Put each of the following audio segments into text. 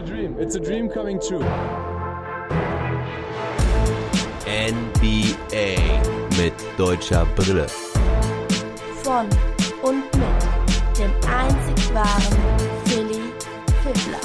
a dream. It's a dream coming true. NBA mit deutscher Brille. Von und mit dem einzig wahren Philly Fiddler.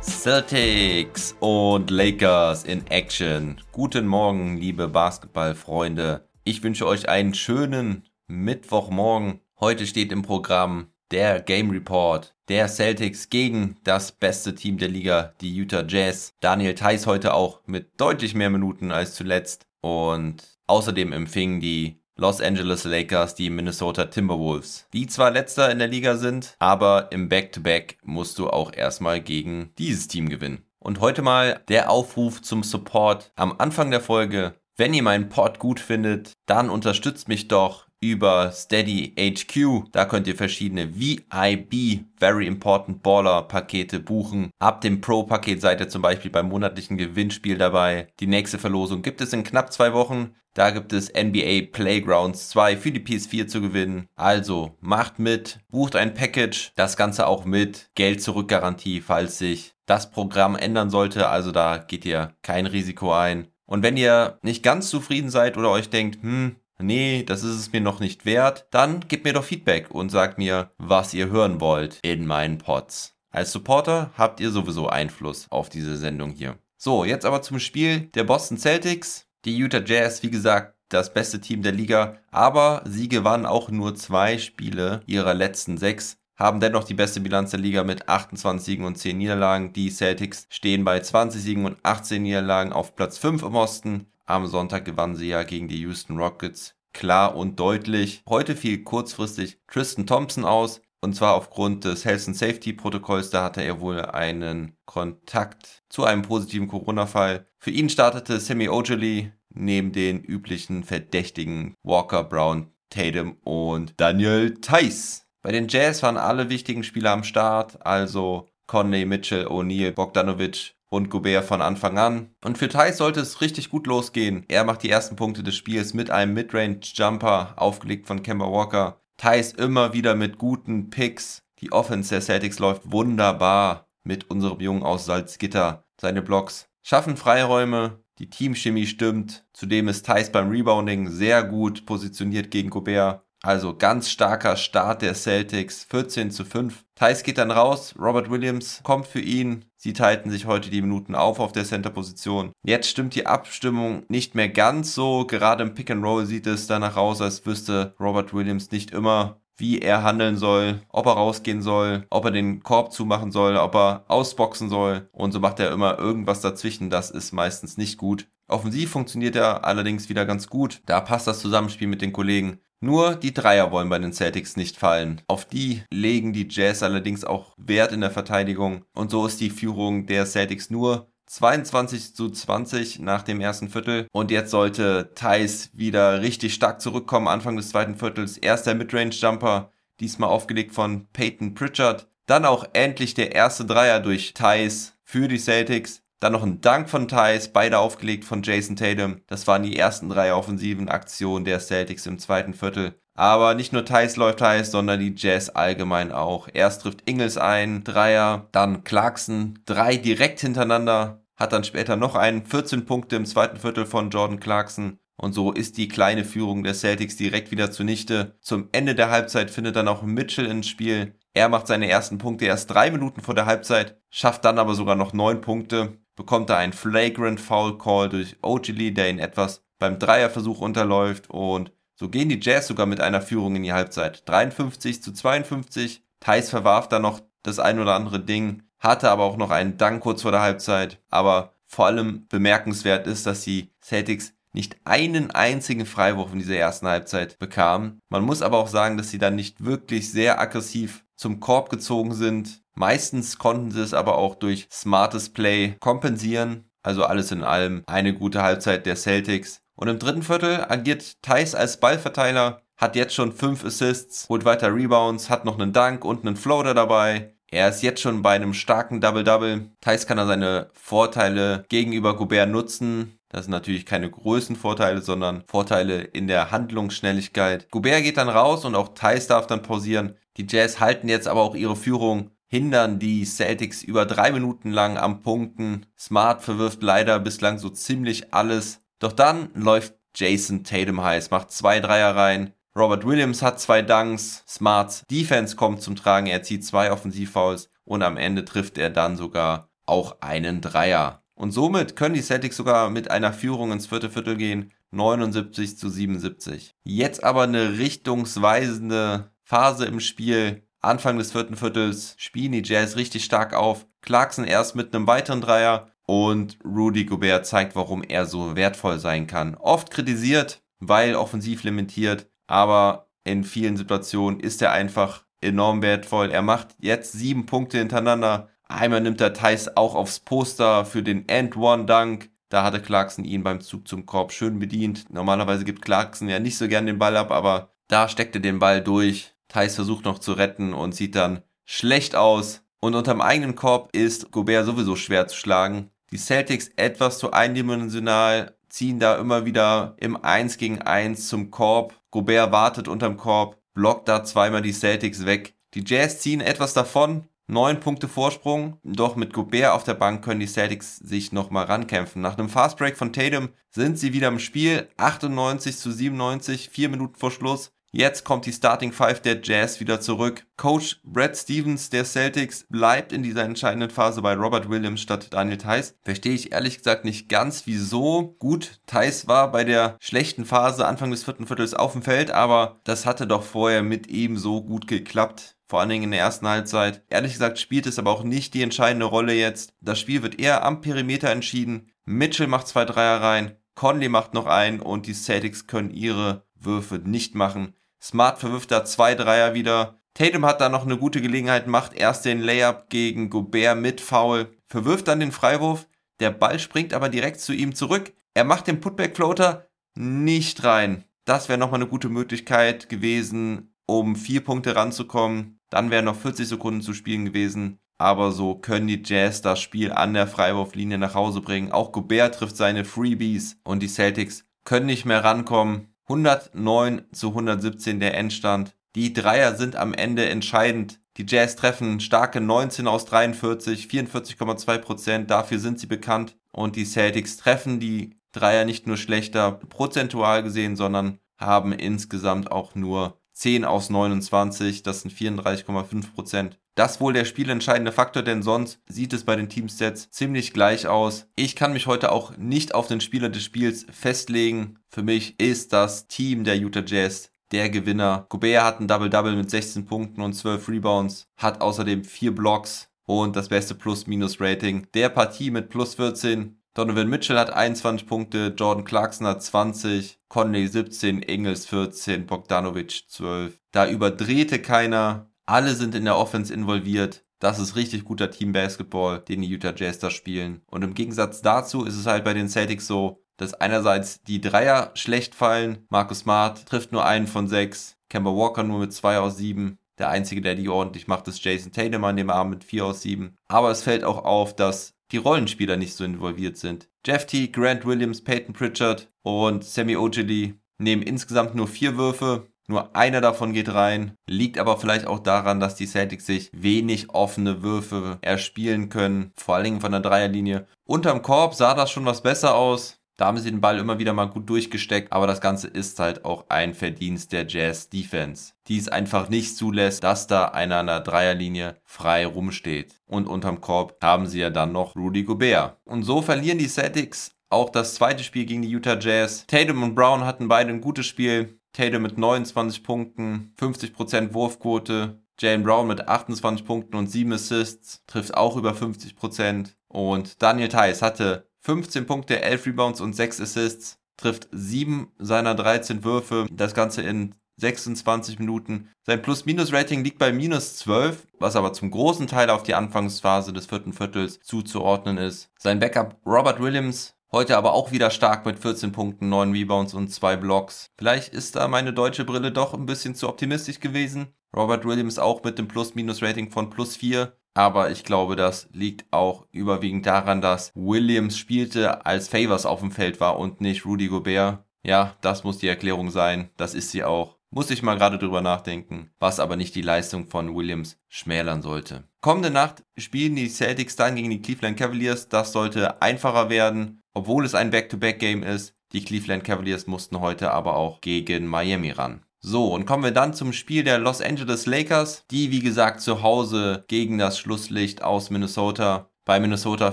Celtics und Lakers in Action. Guten Morgen, liebe Basketballfreunde. Ich wünsche euch einen schönen Mittwochmorgen. Heute steht im Programm der Game Report der Celtics gegen das beste Team der Liga, die Utah Jazz. Daniel Theiss heute auch mit deutlich mehr Minuten als zuletzt. Und außerdem empfingen die Los Angeles Lakers die Minnesota Timberwolves, die zwar letzter in der Liga sind, aber im Back-to-Back -Back musst du auch erstmal gegen dieses Team gewinnen. Und heute mal der Aufruf zum Support am Anfang der Folge. Wenn ihr meinen Pod gut findet, dann unterstützt mich doch über Steady HQ. Da könnt ihr verschiedene VIB, Very Important Baller Pakete buchen. Ab dem Pro-Paket seid ihr zum Beispiel beim monatlichen Gewinnspiel dabei. Die nächste Verlosung gibt es in knapp zwei Wochen. Da gibt es NBA Playgrounds 2 für die PS4 zu gewinnen. Also macht mit, bucht ein Package, das Ganze auch mit Geld zurück Garantie, falls sich das Programm ändern sollte. Also da geht ihr kein Risiko ein. Und wenn ihr nicht ganz zufrieden seid oder euch denkt, hm, nee, das ist es mir noch nicht wert, dann gebt mir doch Feedback und sagt mir, was ihr hören wollt in meinen Pods. Als Supporter habt ihr sowieso Einfluss auf diese Sendung hier. So, jetzt aber zum Spiel der Boston Celtics. Die Utah Jazz, wie gesagt, das beste Team der Liga, aber sie gewannen auch nur zwei Spiele ihrer letzten sechs haben dennoch die beste Bilanz der Liga mit 28 Siegen und 10 Niederlagen. Die Celtics stehen bei 20 Siegen und 18 Niederlagen auf Platz 5 im Osten. Am Sonntag gewannen sie ja gegen die Houston Rockets klar und deutlich. Heute fiel kurzfristig Tristan Thompson aus. Und zwar aufgrund des Health and Safety Protokolls. Da hatte er wohl einen Kontakt zu einem positiven Corona-Fall. Für ihn startete Sammy Ojali neben den üblichen Verdächtigen Walker, Brown, Tatum und Daniel Theiss. Bei den Jazz waren alle wichtigen Spieler am Start, also Conley, Mitchell, O'Neill, Bogdanovic und Gobert von Anfang an. Und für Thais sollte es richtig gut losgehen. Er macht die ersten Punkte des Spiels mit einem Midrange-Jumper, aufgelegt von Kemba Walker. Thais immer wieder mit guten Picks. Die Offense der Celtics läuft wunderbar mit unserem Jungen aus Salzgitter. Seine Blocks schaffen Freiräume, die Teamchemie stimmt. Zudem ist Thais beim Rebounding sehr gut positioniert gegen Gobert. Also ganz starker Start der Celtics, 14 zu 5. Thais geht dann raus, Robert Williams kommt für ihn. Sie teilten sich heute die Minuten auf auf der Center-Position. Jetzt stimmt die Abstimmung nicht mehr ganz so. Gerade im Pick and Roll sieht es danach aus, als wüsste Robert Williams nicht immer, wie er handeln soll, ob er rausgehen soll, ob er den Korb zumachen soll, ob er ausboxen soll. Und so macht er immer irgendwas dazwischen. Das ist meistens nicht gut. Offensiv funktioniert er allerdings wieder ganz gut. Da passt das Zusammenspiel mit den Kollegen. Nur die Dreier wollen bei den Celtics nicht fallen. Auf die legen die Jazz allerdings auch Wert in der Verteidigung. Und so ist die Führung der Celtics nur 22 zu 20 nach dem ersten Viertel. Und jetzt sollte Thais wieder richtig stark zurückkommen, Anfang des zweiten Viertels. Erster Midrange-Jumper, diesmal aufgelegt von Peyton Pritchard. Dann auch endlich der erste Dreier durch Thais für die Celtics. Dann noch ein Dank von Thais, beide aufgelegt von Jason Tatum. Das waren die ersten drei offensiven Aktionen der Celtics im zweiten Viertel. Aber nicht nur Thais läuft heiß, sondern die Jazz allgemein auch. Erst trifft Ingles ein, Dreier, dann Clarkson, drei direkt hintereinander, hat dann später noch einen, 14 Punkte im zweiten Viertel von Jordan Clarkson. Und so ist die kleine Führung der Celtics direkt wieder zunichte. Zum Ende der Halbzeit findet dann auch Mitchell ins Spiel. Er macht seine ersten Punkte erst drei Minuten vor der Halbzeit, schafft dann aber sogar noch neun Punkte bekommt er einen Flagrant Foul Call durch Ogilvy, der ihn etwas beim Dreierversuch unterläuft und so gehen die Jazz sogar mit einer Führung in die Halbzeit. 53 zu 52. Thais verwarf da noch das ein oder andere Ding, hatte aber auch noch einen Dank kurz vor der Halbzeit. Aber vor allem bemerkenswert ist, dass die Celtics nicht einen einzigen Freiwurf in dieser ersten Halbzeit bekamen. Man muss aber auch sagen, dass sie dann nicht wirklich sehr aggressiv zum Korb gezogen sind. Meistens konnten sie es aber auch durch smartes Play kompensieren. Also alles in allem eine gute Halbzeit der Celtics. Und im dritten Viertel agiert Thais als Ballverteiler, hat jetzt schon fünf Assists, holt weiter Rebounds, hat noch einen Dank und einen Floater dabei. Er ist jetzt schon bei einem starken Double-Double. Thais kann er seine Vorteile gegenüber Gobert nutzen. Das sind natürlich keine Größenvorteile, sondern Vorteile in der Handlungsschnelligkeit. Gobert geht dann raus und auch Thais darf dann pausieren. Die Jazz halten jetzt aber auch ihre Führung hindern die Celtics über drei Minuten lang am Punkten. Smart verwirft leider bislang so ziemlich alles. Doch dann läuft Jason Tatum heiß, macht zwei Dreier rein. Robert Williams hat zwei Dunks. Smarts Defense kommt zum Tragen. Er zieht zwei Offensivfouls und am Ende trifft er dann sogar auch einen Dreier. Und somit können die Celtics sogar mit einer Führung ins vierte Viertel gehen. 79 zu 77. Jetzt aber eine richtungsweisende Phase im Spiel. Anfang des vierten Viertels spielen die Jazz richtig stark auf. Clarkson erst mit einem weiteren Dreier und Rudy Gobert zeigt, warum er so wertvoll sein kann. Oft kritisiert, weil offensiv limitiert, aber in vielen Situationen ist er einfach enorm wertvoll. Er macht jetzt sieben Punkte hintereinander. Einmal nimmt er Thais auch aufs Poster für den End-One-Dunk. Da hatte Clarkson ihn beim Zug zum Korb schön bedient. Normalerweise gibt Clarkson ja nicht so gern den Ball ab, aber da steckt er den Ball durch. Thais versucht noch zu retten und sieht dann schlecht aus. Und unterm eigenen Korb ist Gobert sowieso schwer zu schlagen. Die Celtics etwas zu eindimensional, ziehen da immer wieder im 1 gegen 1 zum Korb. Gobert wartet unterm Korb, blockt da zweimal die Celtics weg. Die Jazz ziehen etwas davon, Neun Punkte Vorsprung, doch mit Gobert auf der Bank können die Celtics sich nochmal rankämpfen. Nach einem Fastbreak von Tatum sind sie wieder im Spiel, 98 zu 97, vier Minuten vor Schluss. Jetzt kommt die Starting Five der Jazz wieder zurück. Coach Brad Stevens der Celtics bleibt in dieser entscheidenden Phase bei Robert Williams statt Daniel Theiss. Verstehe ich ehrlich gesagt nicht ganz, wieso. Gut, Theiss war bei der schlechten Phase Anfang des vierten Viertels auf dem Feld, aber das hatte doch vorher mit ihm so gut geklappt. Vor allen Dingen in der ersten Halbzeit. Ehrlich gesagt spielt es aber auch nicht die entscheidende Rolle jetzt. Das Spiel wird eher am Perimeter entschieden. Mitchell macht zwei Dreier rein. Conley macht noch einen und die Celtics können ihre Würfe nicht machen. Smart verwirft da zwei Dreier wieder. Tatum hat da noch eine gute Gelegenheit, macht erst den Layup gegen Gobert mit Foul, verwirft dann den Freiwurf. Der Ball springt aber direkt zu ihm zurück. Er macht den Putback-Floater nicht rein. Das wäre nochmal eine gute Möglichkeit gewesen, um vier Punkte ranzukommen. Dann wären noch 40 Sekunden zu spielen gewesen. Aber so können die Jazz das Spiel an der Freiwurflinie nach Hause bringen. Auch Gobert trifft seine Freebies und die Celtics können nicht mehr rankommen. 109 zu 117 der Endstand. Die Dreier sind am Ende entscheidend. Die Jazz treffen starke 19 aus 43, 44,2 Prozent. Dafür sind sie bekannt. Und die Celtics treffen die Dreier nicht nur schlechter prozentual gesehen, sondern haben insgesamt auch nur 10 aus 29. Das sind 34,5 Prozent. Das wohl der spielentscheidende Faktor, denn sonst sieht es bei den Teamstats ziemlich gleich aus. Ich kann mich heute auch nicht auf den Spieler des Spiels festlegen. Für mich ist das Team der Utah Jazz der Gewinner. Gobert hat ein Double-Double mit 16 Punkten und 12 Rebounds, hat außerdem 4 Blocks und das beste Plus-Minus-Rating der Partie mit plus 14. Donovan Mitchell hat 21 Punkte, Jordan Clarkson hat 20, Conley 17, Engels 14, Bogdanovic 12. Da überdrehte keiner. Alle sind in der Offense involviert. Das ist richtig guter Team-Basketball, den die Utah Jazz da spielen. Und im Gegensatz dazu ist es halt bei den Celtics so, dass einerseits die Dreier schlecht fallen. Marcus Smart trifft nur einen von sechs. Kemba Walker nur mit zwei aus sieben. Der einzige, der die ordentlich macht, ist Jason Tatum an dem Arm mit vier aus sieben. Aber es fällt auch auf, dass die Rollenspieler nicht so involviert sind. Jeff T., Grant Williams, Peyton Pritchard und Sammy Ogilvy nehmen insgesamt nur vier Würfe. Nur einer davon geht rein. Liegt aber vielleicht auch daran, dass die Celtics sich wenig offene Würfe erspielen können. Vor allen Dingen von der Dreierlinie. Unterm Korb sah das schon was besser aus. Da haben sie den Ball immer wieder mal gut durchgesteckt, aber das Ganze ist halt auch ein Verdienst der Jazz Defense, die es einfach nicht zulässt, dass da einer an der Dreierlinie frei rumsteht. Und unterm Korb haben sie ja dann noch Rudy Gobert. Und so verlieren die Celtics auch das zweite Spiel gegen die Utah Jazz. Tatum und Brown hatten beide ein gutes Spiel. Tatum mit 29 Punkten, 50% Wurfquote. Jalen Brown mit 28 Punkten und 7 Assists, trifft auch über 50%. Und Daniel Theiss hatte 15 Punkte, 11 Rebounds und 6 Assists, trifft 7 seiner 13 Würfe. Das Ganze in 26 Minuten. Sein Plus-Minus-Rating liegt bei minus 12, was aber zum großen Teil auf die Anfangsphase des vierten Viertels zuzuordnen ist. Sein Backup Robert Williams Heute aber auch wieder stark mit 14 Punkten, 9 Rebounds und 2 Blocks. Vielleicht ist da meine deutsche Brille doch ein bisschen zu optimistisch gewesen. Robert Williams auch mit dem Plus-Minus-Rating von plus 4. Aber ich glaube, das liegt auch überwiegend daran, dass Williams spielte, als Favors auf dem Feld war und nicht Rudy Gobert. Ja, das muss die Erklärung sein. Das ist sie auch. Muss ich mal gerade drüber nachdenken, was aber nicht die Leistung von Williams schmälern sollte. Kommende Nacht spielen die Celtics dann gegen die Cleveland Cavaliers. Das sollte einfacher werden, obwohl es ein Back-to-Back-Game ist. Die Cleveland Cavaliers mussten heute aber auch gegen Miami ran. So, und kommen wir dann zum Spiel der Los Angeles Lakers, die wie gesagt zu Hause gegen das Schlusslicht aus Minnesota. Bei Minnesota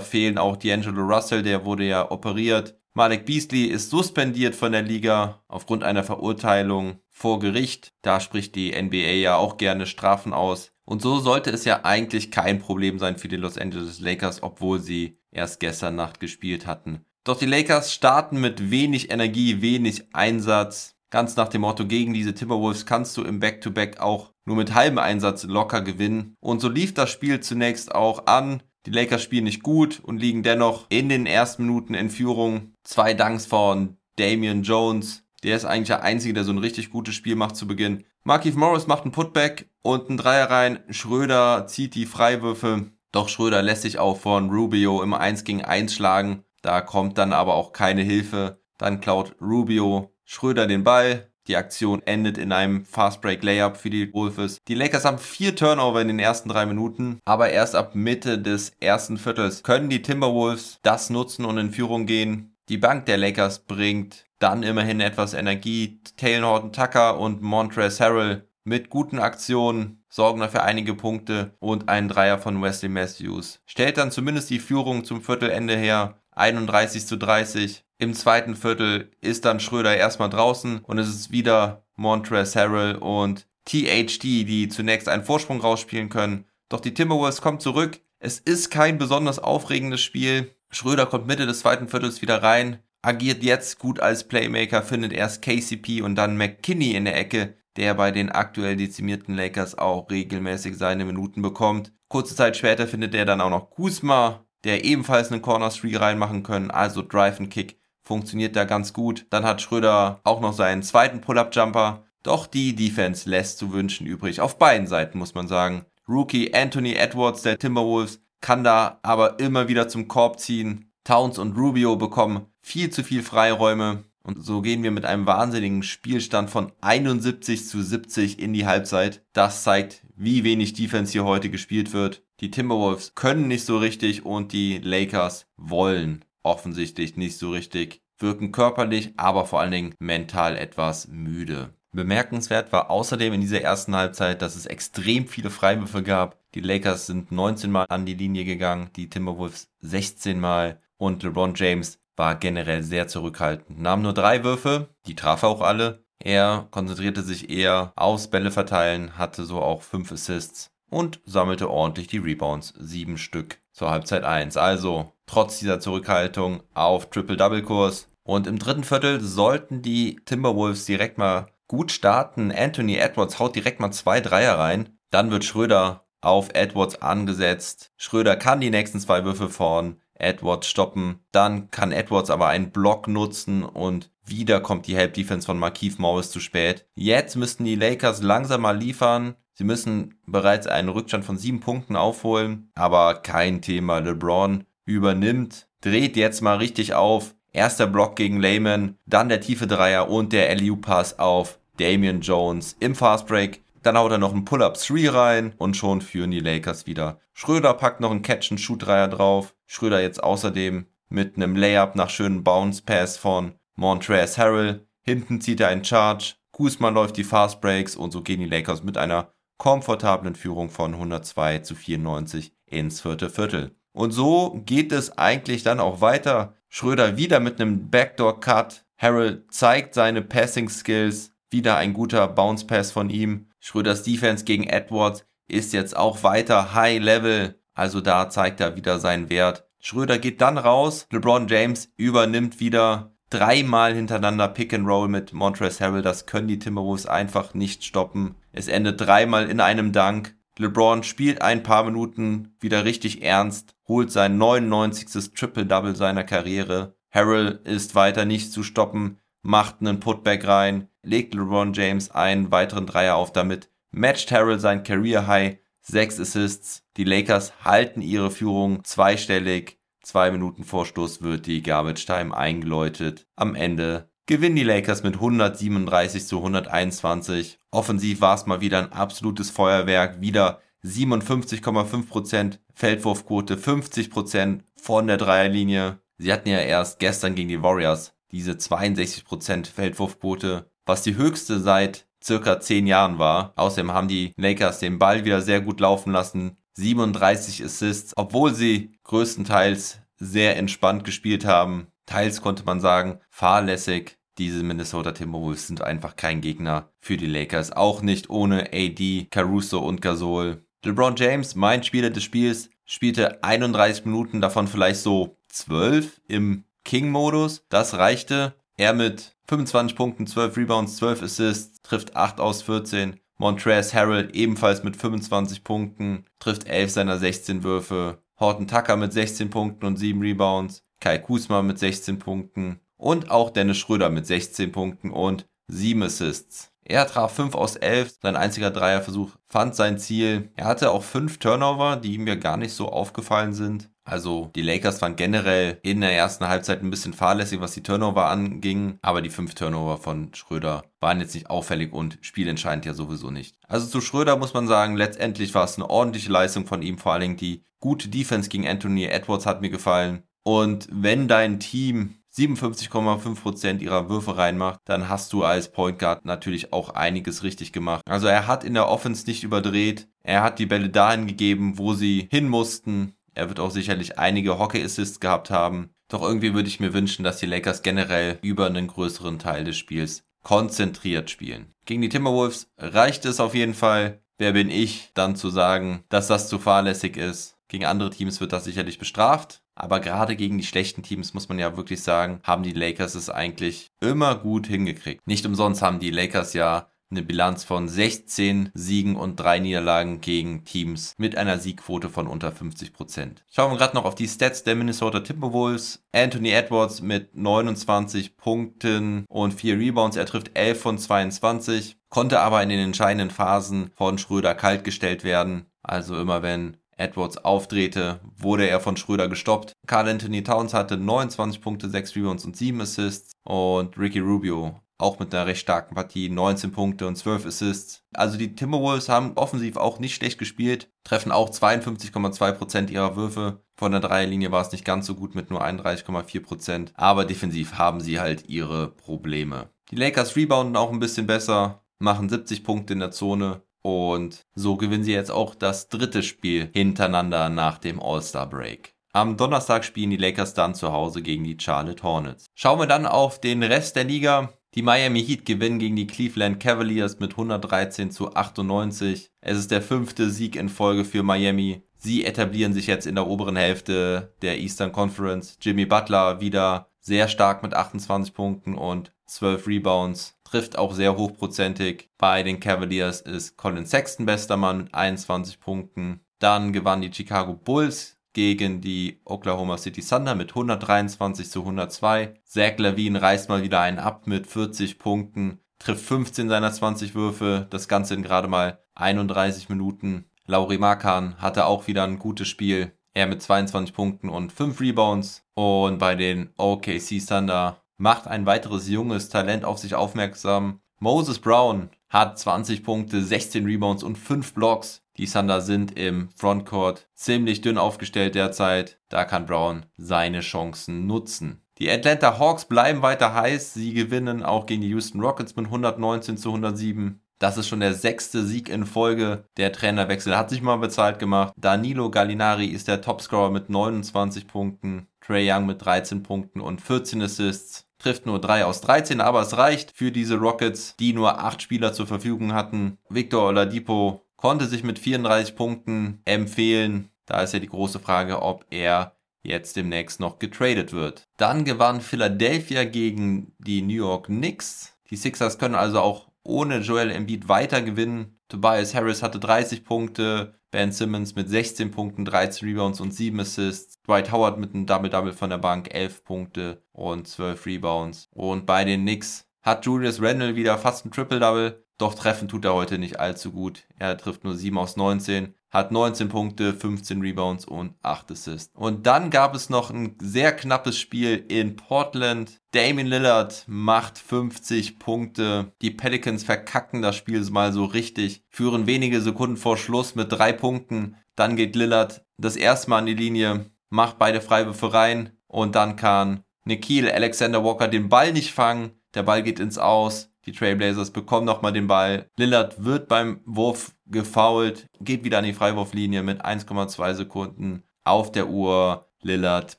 fehlen auch D'Angelo Russell, der wurde ja operiert. Malik Beasley ist suspendiert von der Liga aufgrund einer Verurteilung vor Gericht. Da spricht die NBA ja auch gerne Strafen aus. Und so sollte es ja eigentlich kein Problem sein für die Los Angeles Lakers, obwohl sie erst gestern Nacht gespielt hatten. Doch die Lakers starten mit wenig Energie, wenig Einsatz. Ganz nach dem Motto, gegen diese Timberwolves kannst du im Back-to-Back -Back auch nur mit halbem Einsatz locker gewinnen. Und so lief das Spiel zunächst auch an. Die Lakers spielen nicht gut und liegen dennoch in den ersten Minuten in Führung. Zwei Danks von Damian Jones. Der ist eigentlich der Einzige, der so ein richtig gutes Spiel macht zu Beginn. Markif Morris macht einen Putback und einen Dreier rein. Schröder zieht die Freiwürfe. Doch Schröder lässt sich auch von Rubio im 1 gegen 1 schlagen. Da kommt dann aber auch keine Hilfe. Dann klaut Rubio Schröder den Ball. Die Aktion endet in einem Fast Break Layup für die Wolves. Die Lakers haben vier Turnover in den ersten drei Minuten, aber erst ab Mitte des ersten Viertels können die Timberwolves das nutzen und in Führung gehen. Die Bank der Lakers bringt dann immerhin etwas Energie. Taylor Horton Tucker und Montrezl Harrell mit guten Aktionen sorgen dafür einige Punkte und ein Dreier von Wesley Matthews stellt dann zumindest die Führung zum Viertelende her. 31 zu 30. Im zweiten Viertel ist dann Schröder erstmal draußen und es ist wieder Montrezl Harrell und THD, die zunächst einen Vorsprung rausspielen können. Doch die Timberwolves kommen zurück. Es ist kein besonders aufregendes Spiel. Schröder kommt Mitte des zweiten Viertels wieder rein, agiert jetzt gut als Playmaker, findet erst KCP und dann McKinney in der Ecke, der bei den aktuell dezimierten Lakers auch regelmäßig seine Minuten bekommt. Kurze Zeit später findet er dann auch noch Kuzma, der ebenfalls einen Corner 3 reinmachen können, also Drive and Kick funktioniert da ganz gut. Dann hat Schröder auch noch seinen zweiten Pull-Up-Jumper. Doch die Defense lässt zu wünschen übrig. Auf beiden Seiten muss man sagen. Rookie Anthony Edwards der Timberwolves kann da aber immer wieder zum Korb ziehen. Towns und Rubio bekommen viel zu viel Freiräume. Und so gehen wir mit einem wahnsinnigen Spielstand von 71 zu 70 in die Halbzeit. Das zeigt, wie wenig Defense hier heute gespielt wird. Die Timberwolves können nicht so richtig und die Lakers wollen offensichtlich nicht so richtig, wirken körperlich, aber vor allen Dingen mental etwas müde. Bemerkenswert war außerdem in dieser ersten Halbzeit, dass es extrem viele Freiwürfe gab. Die Lakers sind 19 Mal an die Linie gegangen, die Timberwolves 16 Mal und LeBron James war generell sehr zurückhaltend. Nahm nur drei Würfe, die traf er auch alle. Er konzentrierte sich eher aufs Bälle verteilen, hatte so auch fünf Assists und sammelte ordentlich die Rebounds, sieben Stück zur Halbzeit 1. Also trotz dieser Zurückhaltung auf Triple-Double-Kurs. Und im dritten Viertel sollten die Timberwolves direkt mal gut starten. Anthony Edwards haut direkt mal zwei Dreier rein. Dann wird Schröder auf Edwards angesetzt. Schröder kann die nächsten zwei Würfe von Edwards stoppen. Dann kann Edwards aber einen Block nutzen und wieder kommt die Help Defense von Markeith Morris zu spät. Jetzt müssten die Lakers langsam mal liefern. Sie müssen bereits einen Rückstand von sieben Punkten aufholen, aber kein Thema. LeBron übernimmt, dreht jetzt mal richtig auf. Erster Block gegen Lehman, dann der tiefe Dreier und der LU-Pass auf Damian Jones im Fastbreak. Dann haut er noch einen Pull-Up 3 rein und schon führen die Lakers wieder. Schröder packt noch einen Catch-and-Shoot-Dreier drauf. Schröder jetzt außerdem mit einem Layup nach schönen Bounce-Pass von Montrezl Harrell. Hinten zieht er einen Charge. Kuzma läuft die Fastbreaks und so gehen die Lakers mit einer komfortablen Führung von 102 zu 94 ins vierte Viertel. Und so geht es eigentlich dann auch weiter. Schröder wieder mit einem Backdoor-Cut. Harrell zeigt seine Passing-Skills. Wieder ein guter Bounce-Pass von ihm. Schröders Defense gegen Edwards ist jetzt auch weiter High-Level. Also da zeigt er wieder seinen Wert. Schröder geht dann raus. LeBron James übernimmt wieder dreimal hintereinander Pick and Roll mit Montrezl Harrell. Das können die Timberwolves einfach nicht stoppen. Es endet dreimal in einem Dank. LeBron spielt ein paar Minuten wieder richtig ernst, holt sein 99. Triple-Double seiner Karriere. Harrell ist weiter nicht zu stoppen, macht einen Putback rein, legt LeBron James einen weiteren Dreier auf damit, matcht Harrell sein Career High, 6 Assists. Die Lakers halten ihre Führung zweistellig. Zwei Minuten Vorstoß wird die Garbage Time eingeläutet. Am Ende gewinnen die Lakers mit 137 zu 121. Offensiv war es mal wieder ein absolutes Feuerwerk, wieder 57,5% Feldwurfquote, 50% von der Dreierlinie. Sie hatten ja erst gestern gegen die Warriors diese 62% Feldwurfquote, was die höchste seit circa 10 Jahren war. Außerdem haben die Lakers den Ball wieder sehr gut laufen lassen. 37 Assists, obwohl sie größtenteils sehr entspannt gespielt haben. Teils konnte man sagen, fahrlässig. Diese Minnesota Timberwolves sind einfach kein Gegner für die Lakers. Auch nicht ohne AD, Caruso und Gasol. LeBron James, mein Spieler des Spiels, spielte 31 Minuten, davon vielleicht so 12 im King-Modus. Das reichte. Er mit 25 Punkten, 12 Rebounds, 12 Assists, trifft 8 aus 14. Montrez Harrell ebenfalls mit 25 Punkten, trifft 11 seiner 16 Würfe. Horton Tucker mit 16 Punkten und 7 Rebounds. Kai Kusma mit 16 Punkten. Und auch Dennis Schröder mit 16 Punkten und 7 Assists. Er traf 5 aus 11, sein einziger Dreierversuch fand sein Ziel. Er hatte auch 5 Turnover, die mir gar nicht so aufgefallen sind. Also die Lakers waren generell in der ersten Halbzeit ein bisschen fahrlässig, was die Turnover anging, aber die 5 Turnover von Schröder waren jetzt nicht auffällig und spielentscheidend ja sowieso nicht. Also zu Schröder muss man sagen, letztendlich war es eine ordentliche Leistung von ihm, vor allen Dingen die gute Defense gegen Anthony Edwards hat mir gefallen. Und wenn dein Team 57,5% ihrer Würfe reinmacht, dann hast du als Point Guard natürlich auch einiges richtig gemacht. Also er hat in der Offense nicht überdreht. Er hat die Bälle dahin gegeben, wo sie hin mussten. Er wird auch sicherlich einige Hockey-Assists gehabt haben. Doch irgendwie würde ich mir wünschen, dass die Lakers generell über einen größeren Teil des Spiels konzentriert spielen. Gegen die Timberwolves reicht es auf jeden Fall. Wer bin ich, dann zu sagen, dass das zu fahrlässig ist? Gegen andere Teams wird das sicherlich bestraft. Aber gerade gegen die schlechten Teams muss man ja wirklich sagen, haben die Lakers es eigentlich immer gut hingekriegt. Nicht umsonst haben die Lakers ja eine Bilanz von 16 Siegen und 3 Niederlagen gegen Teams mit einer Siegquote von unter 50%. Schauen wir gerade noch auf die Stats der Minnesota Timberwolves. Anthony Edwards mit 29 Punkten und 4 Rebounds. Er trifft 11 von 22, konnte aber in den entscheidenden Phasen von Schröder kaltgestellt werden. Also immer wenn Edwards aufdrehte, wurde er von Schröder gestoppt. Carl Anthony Towns hatte 29 Punkte, 6 Rebounds und 7 Assists. Und Ricky Rubio auch mit einer recht starken Partie, 19 Punkte und 12 Assists. Also die Timberwolves haben offensiv auch nicht schlecht gespielt, treffen auch 52,2% ihrer Würfe. Von der Dreierlinie war es nicht ganz so gut mit nur 31,4%, aber defensiv haben sie halt ihre Probleme. Die Lakers rebounden auch ein bisschen besser, machen 70 Punkte in der Zone, und so gewinnen sie jetzt auch das dritte Spiel hintereinander nach dem All-Star Break. Am Donnerstag spielen die Lakers dann zu Hause gegen die Charlotte Hornets. Schauen wir dann auf den Rest der Liga. Die Miami Heat gewinnen gegen die Cleveland Cavaliers mit 113 zu 98. Es ist der fünfte Sieg in Folge für Miami. Sie etablieren sich jetzt in der oberen Hälfte der Eastern Conference. Jimmy Butler wieder sehr stark mit 28 Punkten und 12 Rebounds trifft auch sehr hochprozentig. Bei den Cavaliers ist Colin Sexton bester Mann mit 21 Punkten. Dann gewann die Chicago Bulls gegen die Oklahoma City Thunder mit 123 zu 102. Zach Lavine reißt mal wieder einen ab mit 40 Punkten, trifft 15 seiner 20 Würfe, das Ganze in gerade mal 31 Minuten. Lauri Markan hatte auch wieder ein gutes Spiel. Er mit 22 Punkten und 5 Rebounds. Und bei den OKC Thunder macht ein weiteres junges Talent auf sich aufmerksam. Moses Brown hat 20 Punkte, 16 Rebounds und 5 Blocks. Die Thunder sind im Frontcourt ziemlich dünn aufgestellt derzeit. Da kann Brown seine Chancen nutzen. Die Atlanta Hawks bleiben weiter heiß. Sie gewinnen auch gegen die Houston Rockets mit 119 zu 107. Das ist schon der sechste Sieg in Folge. Der Trainerwechsel hat sich mal bezahlt gemacht. Danilo Gallinari ist der Topscorer mit 29 Punkten. Trey Young mit 13 Punkten und 14 Assists trifft nur 3 aus 13, aber es reicht für diese Rockets, die nur 8 Spieler zur Verfügung hatten. Victor Oladipo konnte sich mit 34 Punkten empfehlen. Da ist ja die große Frage, ob er jetzt demnächst noch getradet wird. Dann gewann Philadelphia gegen die New York Knicks. Die Sixers können also auch ohne Joel Embiid weiter gewinnen. Tobias Harris hatte 30 Punkte, Ben Simmons mit 16 Punkten, 13 Rebounds und 7 Assists. Dwight Howard mit einem Double-Double von der Bank, 11 Punkte und 12 Rebounds. Und bei den Knicks hat Julius Randle wieder fast ein Triple-Double. Doch treffen tut er heute nicht allzu gut. Er trifft nur 7 aus 19, hat 19 Punkte, 15 Rebounds und 8 Assists. Und dann gab es noch ein sehr knappes Spiel in Portland. Damien Lillard macht 50 Punkte. Die Pelicans verkacken das Spiel mal so richtig, führen wenige Sekunden vor Schluss mit 3 Punkten. Dann geht Lillard das erste Mal an die Linie, macht beide Freiwürfe rein und dann kann Nikhil Alexander Walker den Ball nicht fangen. Der Ball geht ins Aus. Die Trailblazers bekommen nochmal den Ball. Lillard wird beim Wurf gefoult, geht wieder an die Freiwurflinie mit 1,2 Sekunden auf der Uhr. Lillard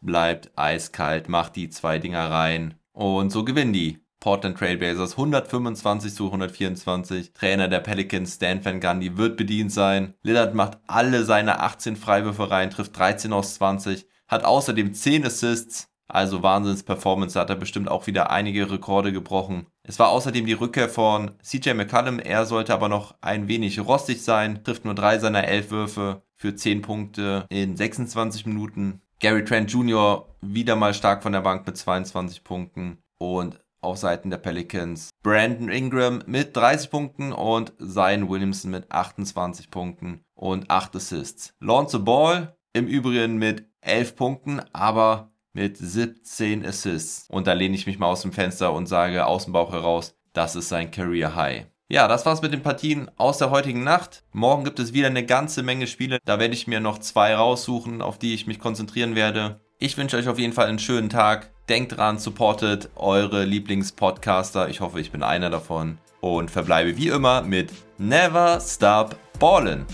bleibt eiskalt, macht die zwei Dinger rein und so gewinnen die. Portland Trailblazers 125 zu 124. Trainer der Pelicans, Stan Van Gundy, wird bedient sein. Lillard macht alle seine 18 Freiwürfe rein, trifft 13 aus 20, hat außerdem 10 Assists. Also Wahnsinns-Performance, da hat er bestimmt auch wieder einige Rekorde gebrochen. Es war außerdem die Rückkehr von CJ McCallum, er sollte aber noch ein wenig rostig sein, trifft nur drei seiner elf Würfe für 10 Punkte in 26 Minuten. Gary Trent Jr. wieder mal stark von der Bank mit 22 Punkten und auf Seiten der Pelicans Brandon Ingram mit 30 Punkten und Zion Williamson mit 28 Punkten und 8 Assists. Lonzo Ball im Übrigen mit 11 Punkten, aber mit 17 Assists. Und da lehne ich mich mal aus dem Fenster und sage aus dem Bauch heraus, das ist sein Career High. Ja, das war's mit den Partien aus der heutigen Nacht. Morgen gibt es wieder eine ganze Menge Spiele. Da werde ich mir noch zwei raussuchen, auf die ich mich konzentrieren werde. Ich wünsche euch auf jeden Fall einen schönen Tag. Denkt dran, supportet eure Lieblingspodcaster. Ich hoffe, ich bin einer davon. Und verbleibe wie immer mit Never Stop Ballin'.